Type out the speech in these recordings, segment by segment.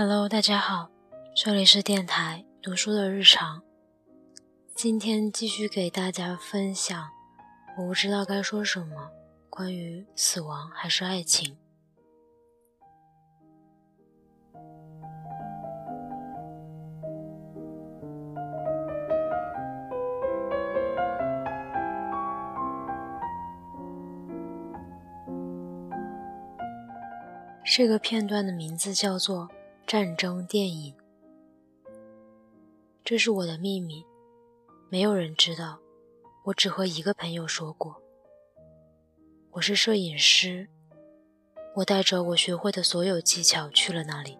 Hello，大家好，这里是电台读书的日常。今天继续给大家分享，我不知道该说什么，关于死亡还是爱情。这个片段的名字叫做《战争电影》，这是我的秘密，没有人知道。我只和一个朋友说过。我是摄影师，我带着我学会的所有技巧去了那里。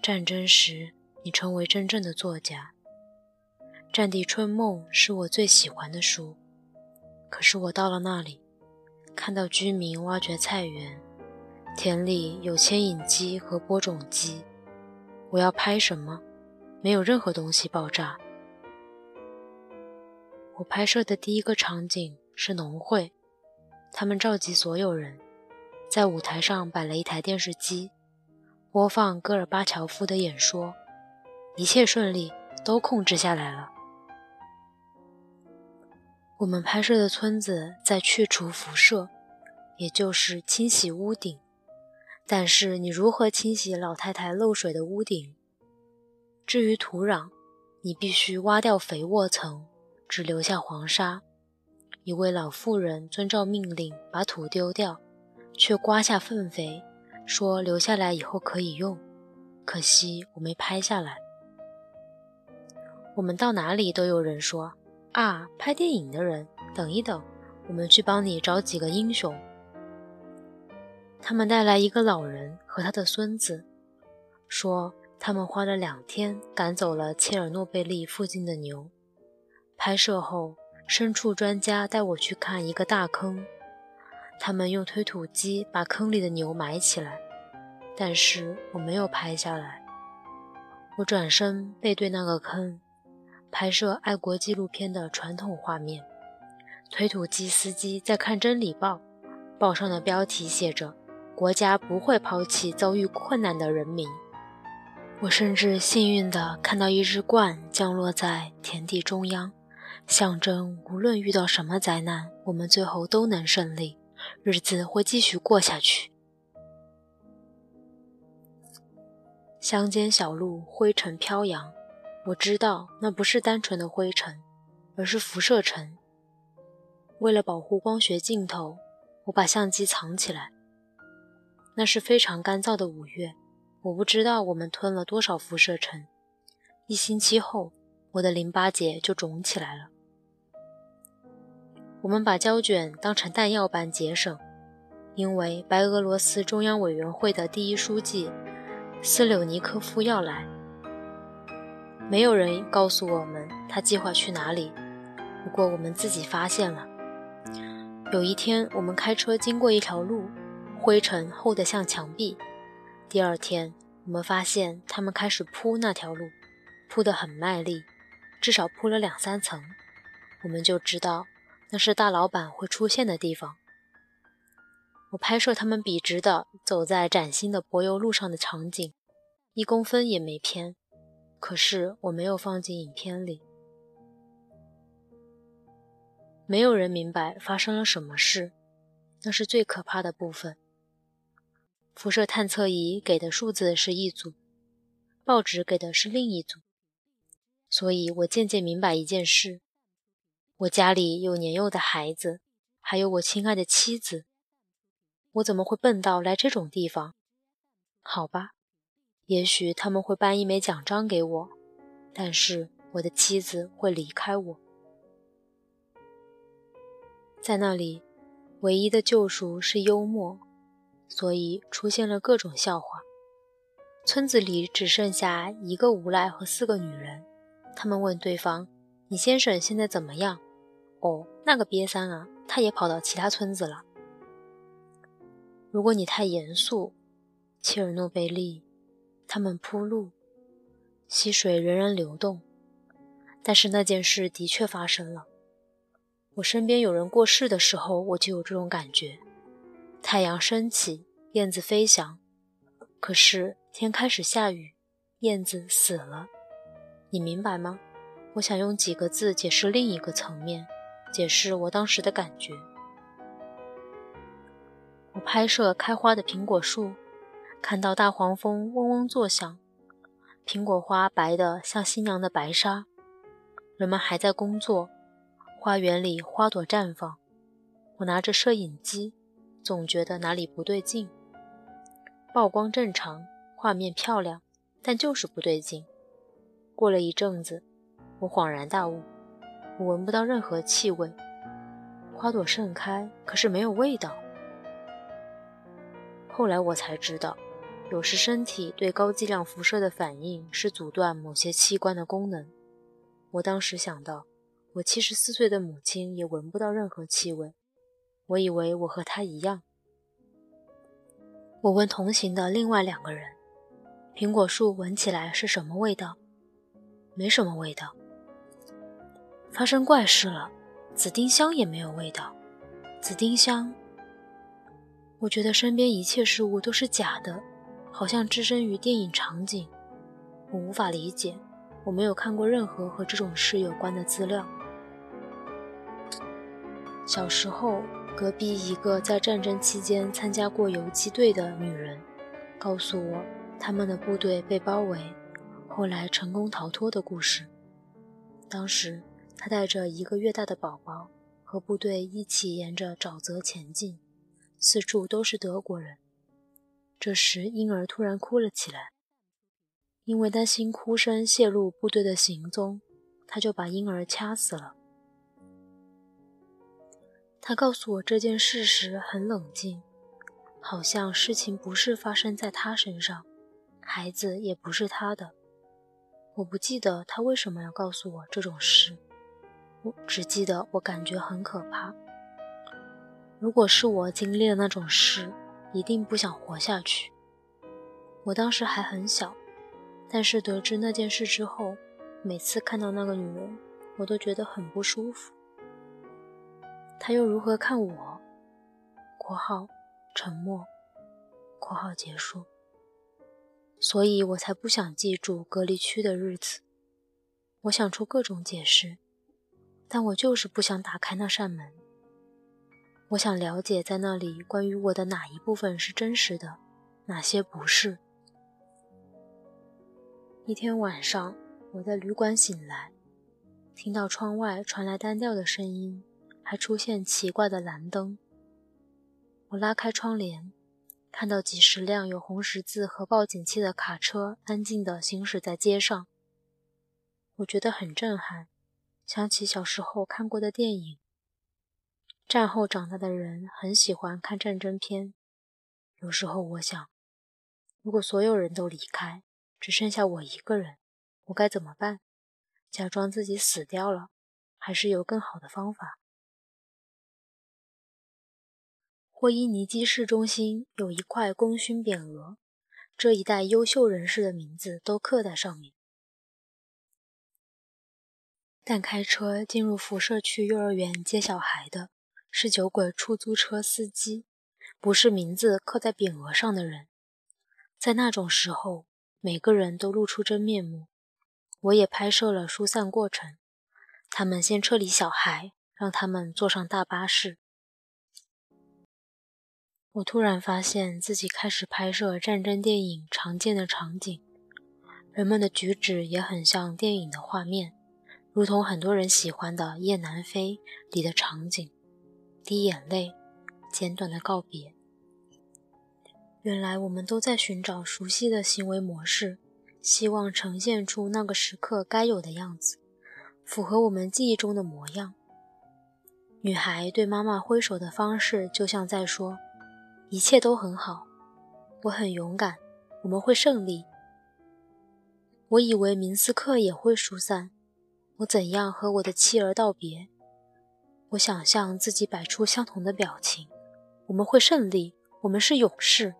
战争时，你成为真正的作家。《战地春梦》是我最喜欢的书，可是我到了那里，看到居民挖掘菜园。田里有牵引机和播种机，我要拍什么？没有任何东西爆炸。我拍摄的第一个场景是农会，他们召集所有人，在舞台上摆了一台电视机，播放戈尔巴乔夫的演说，一切顺利，都控制下来了。我们拍摄的村子在去除辐射，也就是清洗屋顶。但是你如何清洗老太太漏水的屋顶？至于土壤，你必须挖掉肥沃层，只留下黄沙。一位老妇人遵照命令把土丢掉，却刮下粪肥，说留下来以后可以用。可惜我没拍下来。我们到哪里都有人说：“啊，拍电影的人，等一等，我们去帮你找几个英雄。”他们带来一个老人和他的孙子，说他们花了两天赶走了切尔诺贝利附近的牛。拍摄后，牲畜专家带我去看一个大坑，他们用推土机把坑里的牛埋起来，但是我没有拍下来。我转身背对那个坑，拍摄爱国纪录片的传统画面。推土机司机在看《真理报》，报上的标题写着。国家不会抛弃遭遇困难的人民。我甚至幸运地看到一只鹳降落在田地中央，象征无论遇到什么灾难，我们最后都能胜利，日子会继续过下去。乡间小路灰尘飘扬，我知道那不是单纯的灰尘，而是辐射尘。为了保护光学镜头，我把相机藏起来。那是非常干燥的五月，我不知道我们吞了多少辐射尘。一星期后，我的淋巴结就肿起来了。我们把胶卷当成弹药般节省，因为白俄罗斯中央委员会的第一书记斯柳尼科夫要来。没有人告诉我们他计划去哪里，不过我们自己发现了。有一天，我们开车经过一条路。灰尘厚得像墙壁。第二天，我们发现他们开始铺那条路，铺得很卖力，至少铺了两三层。我们就知道那是大老板会出现的地方。我拍摄他们笔直地走在崭新的柏油路上的场景，一公分也没偏。可是我没有放进影片里。没有人明白发生了什么事，那是最可怕的部分。辐射探测仪给的数字是一组，报纸给的是另一组，所以我渐渐明白一件事：我家里有年幼的孩子，还有我亲爱的妻子。我怎么会笨到来这种地方？好吧，也许他们会颁一枚奖章给我，但是我的妻子会离开我。在那里，唯一的救赎是幽默。所以出现了各种笑话。村子里只剩下一个无赖和四个女人。他们问对方：“你先生现在怎么样？”“哦，那个瘪三啊，他也跑到其他村子了。”如果你太严肃，切尔诺贝利，他们铺路，溪水仍然流动。但是那件事的确发生了。我身边有人过世的时候，我就有这种感觉。太阳升起，燕子飞翔，可是天开始下雨，燕子死了，你明白吗？我想用几个字解释另一个层面，解释我当时的感觉。我拍摄开花的苹果树，看到大黄蜂嗡嗡作响，苹果花白的像新娘的白纱，人们还在工作，花园里花朵绽放。我拿着摄影机，总觉得哪里不对劲。曝光正常，画面漂亮，但就是不对劲。过了一阵子，我恍然大悟，我闻不到任何气味。花朵盛开，可是没有味道。后来我才知道，有时身体对高剂量辐射的反应是阻断某些器官的功能。我当时想到，我七十四岁的母亲也闻不到任何气味，我以为我和他一样。我问同行的另外两个人：“苹果树闻起来是什么味道？”“没什么味道。”“发生怪事了，紫丁香也没有味道。”“紫丁香。”我觉得身边一切事物都是假的，好像置身于电影场景。我无法理解，我没有看过任何和这种事有关的资料。小时候。隔壁一个在战争期间参加过游击队的女人告诉我，他们的部队被包围，后来成功逃脱的故事。当时她带着一个月大的宝宝，和部队一起沿着沼泽前进，四处都是德国人。这时婴儿突然哭了起来，因为担心哭声泄露部队的行踪，他就把婴儿掐死了。他告诉我这件事时很冷静，好像事情不是发生在他身上，孩子也不是他的。我不记得他为什么要告诉我这种事，我只记得我感觉很可怕。如果是我经历了那种事，一定不想活下去。我当时还很小，但是得知那件事之后，每次看到那个女人，我都觉得很不舒服。他又如何看我？（括号沉默。）（括号结束。）所以我才不想记住隔离区的日子。我想出各种解释，但我就是不想打开那扇门。我想了解在那里关于我的哪一部分是真实的，哪些不是。一天晚上，我在旅馆醒来，听到窗外传来单调的声音。还出现奇怪的蓝灯。我拉开窗帘，看到几十辆有红十字和报警器的卡车安静地行驶在街上。我觉得很震撼，想起小时候看过的电影。战后长大的人很喜欢看战争片。有时候我想，如果所有人都离开，只剩下我一个人，我该怎么办？假装自己死掉了，还是有更好的方法？霍伊尼基市中心有一块功勋匾额，这一代优秀人士的名字都刻在上面。但开车进入辐射区幼儿园接小孩的是酒鬼出租车司机，不是名字刻在匾额上的人。在那种时候，每个人都露出真面目。我也拍摄了疏散过程。他们先撤离小孩，让他们坐上大巴士。我突然发现自己开始拍摄战争电影常见的场景，人们的举止也很像电影的画面，如同很多人喜欢的《夜南飞》里的场景：滴眼泪，简短的告别。原来我们都在寻找熟悉的行为模式，希望呈现出那个时刻该有的样子，符合我们记忆中的模样。女孩对妈妈挥手的方式，就像在说。一切都很好，我很勇敢，我们会胜利。我以为明斯克也会疏散，我怎样和我的妻儿道别？我想象自己摆出相同的表情。我们会胜利，我们是勇士。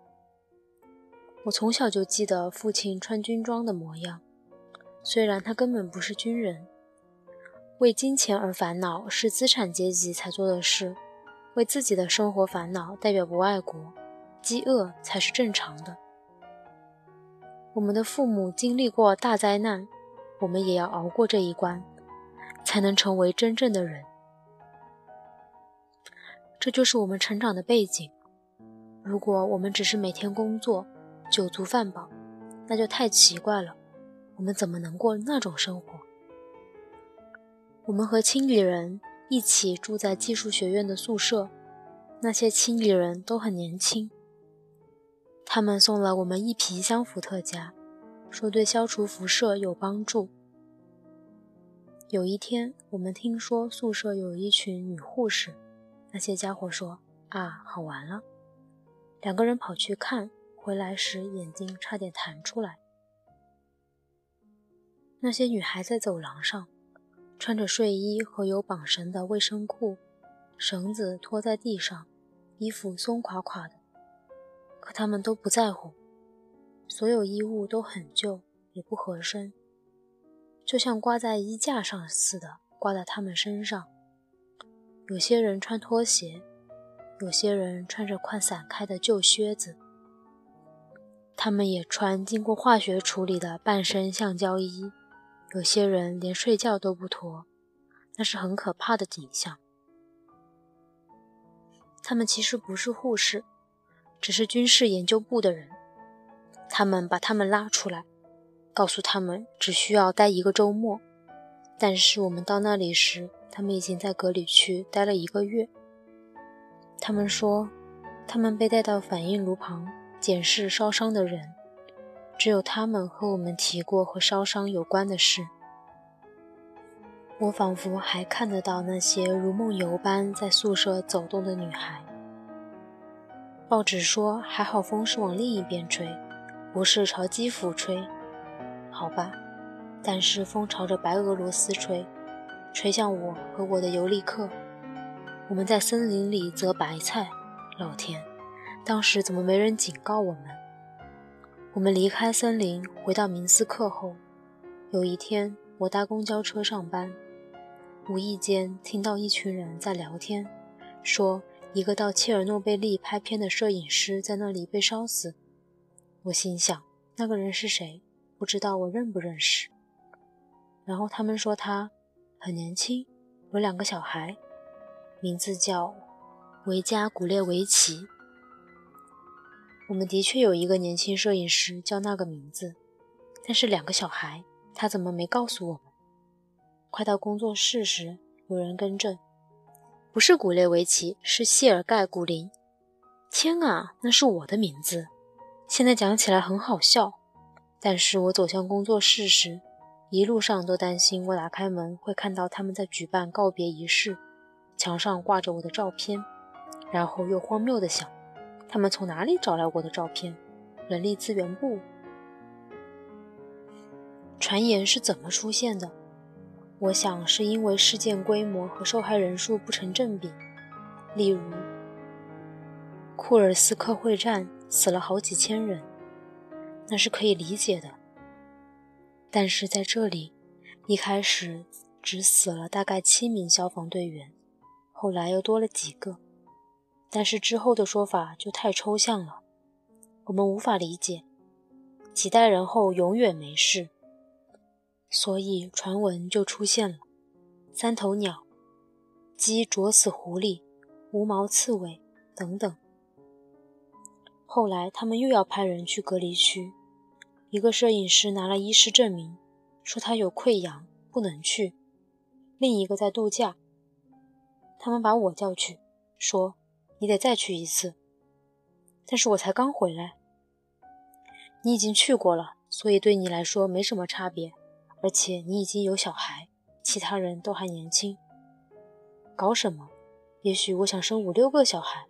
我从小就记得父亲穿军装的模样，虽然他根本不是军人。为金钱而烦恼是资产阶级才做的事。为自己的生活烦恼，代表不爱国，饥饿才是正常的。我们的父母经历过大灾难，我们也要熬过这一关，才能成为真正的人。这就是我们成长的背景。如果我们只是每天工作，酒足饭饱，那就太奇怪了。我们怎么能过那种生活？我们和清理人一起住在技术学院的宿舍，那些清理人都很年轻。他们送了我们一皮箱伏特加，说对消除辐射有帮助。有一天，我们听说宿舍有一群女护士，那些家伙说：“啊，好玩了。”两个人跑去看，回来时眼睛差点弹出来。那些女孩在走廊上，穿着睡衣和有绑绳的卫生裤，绳子拖在地上，衣服松垮垮的。可他们都不在乎，所有衣物都很旧，也不合身，就像挂在衣架上似的，挂在他们身上。有些人穿拖鞋，有些人穿着快散开的旧靴子，他们也穿经过化学处理的半身橡胶衣。有些人连睡觉都不脱，那是很可怕的景象。他们其实不是护士。只是军事研究部的人，他们把他们拉出来，告诉他们只需要待一个周末。但是我们到那里时，他们已经在隔离区待了一个月。他们说，他们被带到反应炉旁检视烧伤的人，只有他们和我们提过和烧伤有关的事。我仿佛还看得到那些如梦游般在宿舍走动的女孩。报纸说：“还好风是往另一边吹，不是朝基辅吹。好吧，但是风朝着白俄罗斯吹，吹向我和我的尤利克。我们在森林里择白菜。老天，当时怎么没人警告我们？我们离开森林，回到明斯克后，有一天我搭公交车上班，无意间听到一群人在聊天，说。”一个到切尔诺贝利拍片的摄影师在那里被烧死，我心想那个人是谁？不知道我认不认识。然后他们说他很年轻，有两个小孩，名字叫维加古列维奇。我们的确有一个年轻摄影师叫那个名字，但是两个小孩，他怎么没告诉我们？快到工作室时，有人更正。不是古列维奇，是谢尔盖·古林。天啊，那是我的名字！现在讲起来很好笑，但是我走向工作室时，一路上都担心我打开门会看到他们在举办告别仪式，墙上挂着我的照片，然后又荒谬地想，他们从哪里找来我的照片？人力资源部？传言是怎么出现的？我想是因为事件规模和受害人数不成正比，例如库尔斯克会战死了好几千人，那是可以理解的。但是在这里，一开始只死了大概七名消防队员，后来又多了几个，但是之后的说法就太抽象了，我们无法理解。几代人后永远没事。所以传闻就出现了：三头鸟、鸡啄死狐狸、无毛刺猬等等。后来他们又要派人去隔离区，一个摄影师拿了医师证明，说他有溃疡，不能去；另一个在度假。他们把我叫去，说你得再去一次。但是我才刚回来，你已经去过了，所以对你来说没什么差别。而且你已经有小孩，其他人都还年轻。搞什么？也许我想生五六个小孩。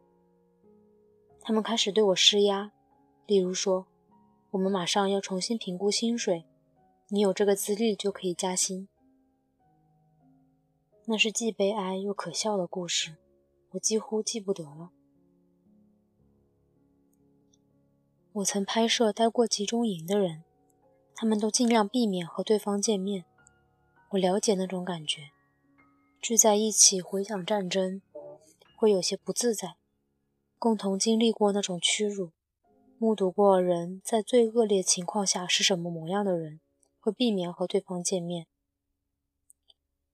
他们开始对我施压，例如说，我们马上要重新评估薪水，你有这个资历就可以加薪。那是既悲哀又可笑的故事，我几乎记不得了。我曾拍摄待过集中营的人。他们都尽量避免和对方见面。我了解那种感觉，聚在一起回想战争，会有些不自在。共同经历过那种屈辱，目睹过人在最恶劣情况下是什么模样的人，会避免和对方见面。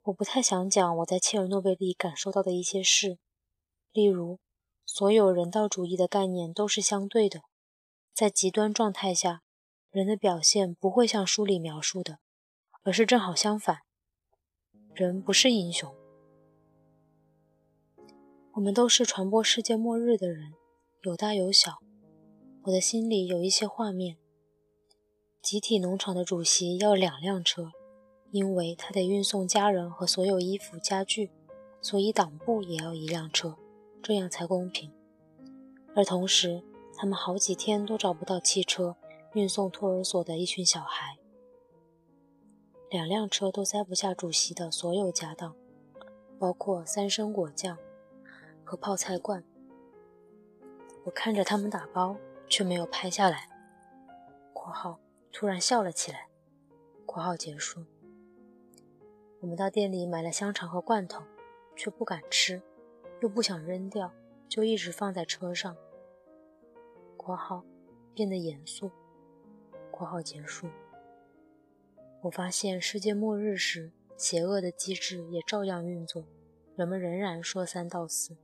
我不太想讲我在切尔诺贝利感受到的一些事，例如，所有人道主义的概念都是相对的，在极端状态下，人的表现不会像书里描述的，而是正好相反，人不是英雄。我们都是传播世界末日的人，有大有小。我的心里有一些画面：集体农场的主席要两辆车。因为他得运送家人和所有衣服家具，所以党部也要一辆车，这样才公平。而同时，他们好几天都找不到汽车运送托儿所的一群小孩，两辆车都塞不下主席的所有家当，包括三升果酱和泡菜罐。我看着他们打包，却没有拍下来。（括号突然笑了起来。）（括号结束。）我们到店里买了香肠和罐头，却不敢吃，又不想扔掉，就一直放在车上。（括号变得严肃。）（括号结束。）我发现世界末日时，邪恶的机制也照样运作，人们仍然说三道四，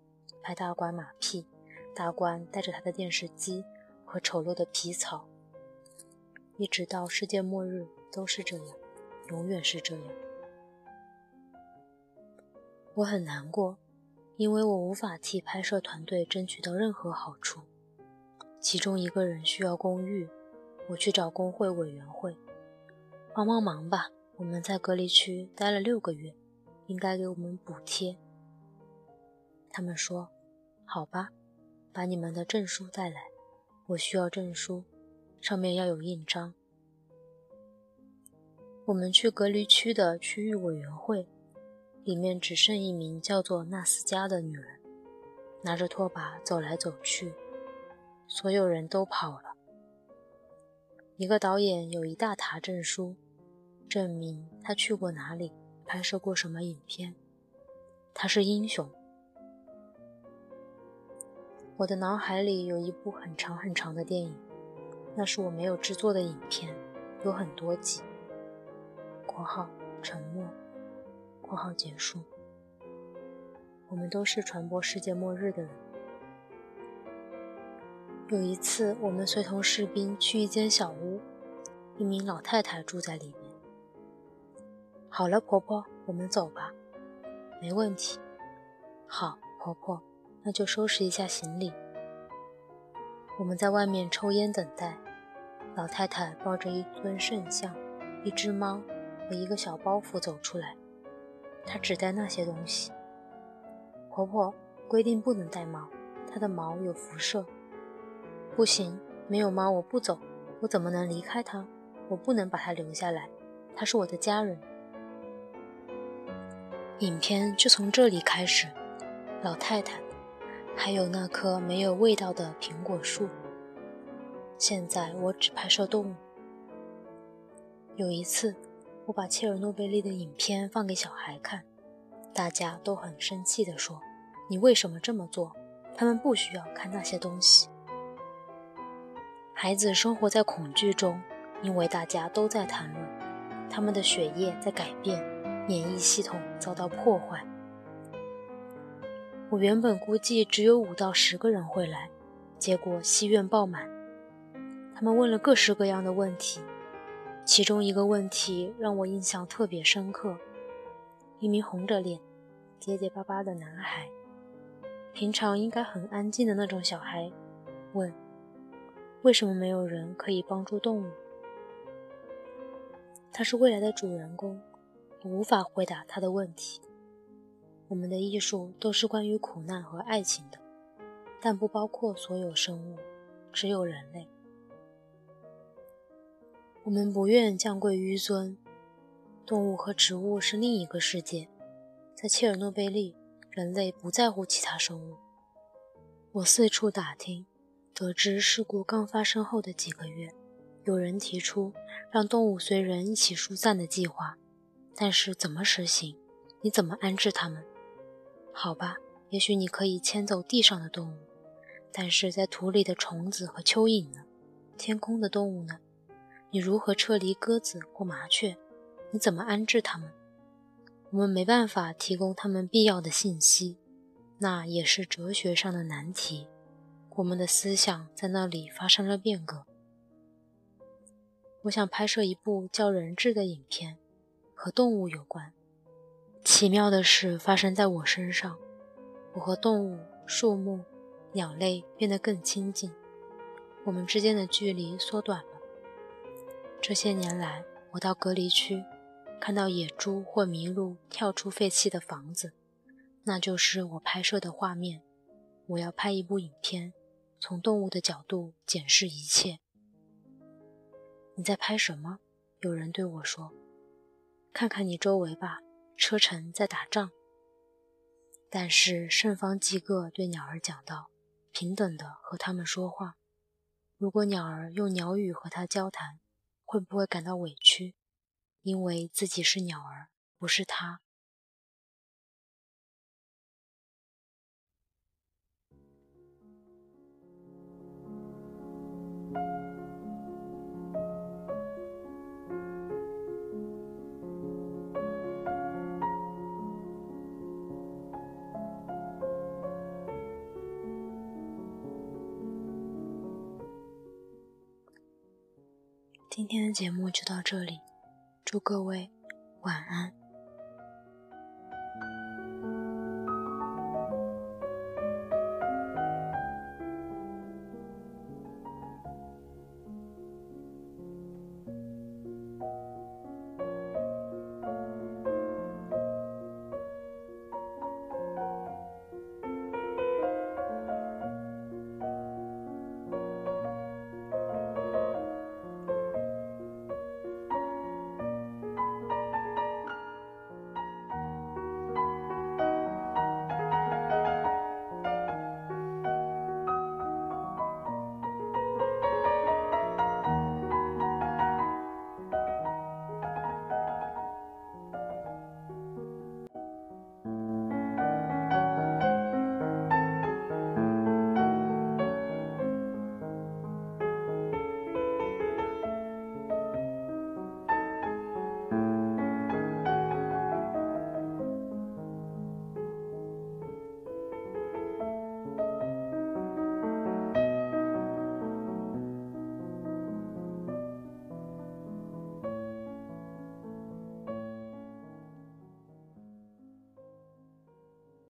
拍大官马屁，大官带着他的电视机和丑陋的皮草，一直到世界末日都是这样，永远是这样。我很难过，因为我无法替拍摄团队争取到任何好处。其中一个人需要公寓，我去找工会委员会，帮帮忙吧。我们在隔离区待了六个月，应该给我们补贴。他们说：“好吧，把你们的证书带来，我需要证书，上面要有印章。”我们去隔离区的区域委员会。里面只剩一名叫做纳斯加的女人，拿着拖把走来走去。所有人都跑了。一个导演有一大沓证书，证明他去过哪里，拍摄过什么影片。他是英雄。我的脑海里有一部很长很长的电影，那是我没有制作的影片，有很多集。（括号沉默）。括号结束。我们都是传播世界末日的人。有一次，我们随同士兵去一间小屋，一名老太太住在里面。好了，婆婆，我们走吧。没问题。好，婆婆，那就收拾一下行李。我们在外面抽烟等待。老太太抱着一尊圣像、一只猫和一个小包袱走出来。她只带那些东西。婆婆规定不能带猫，它的毛有辐射。不行，没有猫我不走，我怎么能离开它？我不能把它留下来，它是我的家人。影片就从这里开始。老太太，还有那棵没有味道的苹果树。现在我只拍摄动物。有一次。我把切尔诺贝利的影片放给小孩看，大家都很生气地说：“你为什么这么做？他们不需要看那些东西。”孩子生活在恐惧中，因为大家都在谈论他们的血液在改变，免疫系统遭到破坏。我原本估计只有五到十个人会来，结果戏院爆满。他们问了各式各样的问题。其中一个问题让我印象特别深刻：一名红着脸、结结巴巴的男孩，平常应该很安静的那种小孩，问：“为什么没有人可以帮助动物？”他是未来的主人公，我无法回答他的问题。我们的艺术都是关于苦难和爱情的，但不包括所有生物，只有人类。我们不愿降贵纡尊，动物和植物是另一个世界。在切尔诺贝利，人类不在乎其他生物。我四处打听，得知事故刚发生后的几个月，有人提出让动物随人一起疏散的计划，但是怎么实行？你怎么安置它们？好吧，也许你可以迁走地上的动物，但是在土里的虫子和蚯蚓呢？天空的动物呢？你如何撤离鸽子或麻雀？你怎么安置它们？我们没办法提供他们必要的信息，那也是哲学上的难题。我们的思想在那里发生了变革。我想拍摄一部叫人质的影片，和动物有关。奇妙的事发生在我身上，我和动物、树木、鸟类变得更亲近，我们之间的距离缩短。这些年来，我到隔离区，看到野猪或麋鹿跳出废弃的房子，那就是我拍摄的画面。我要拍一部影片，从动物的角度检视一切。你在拍什么？有人对我说：“看看你周围吧，车臣在打仗。”但是圣方济各对鸟儿讲道：“平等的和他们说话。如果鸟儿用鸟语和他交谈，会不会感到委屈？因为自己是鸟儿，不是他。”今天的节目就到这里，祝各位晚安。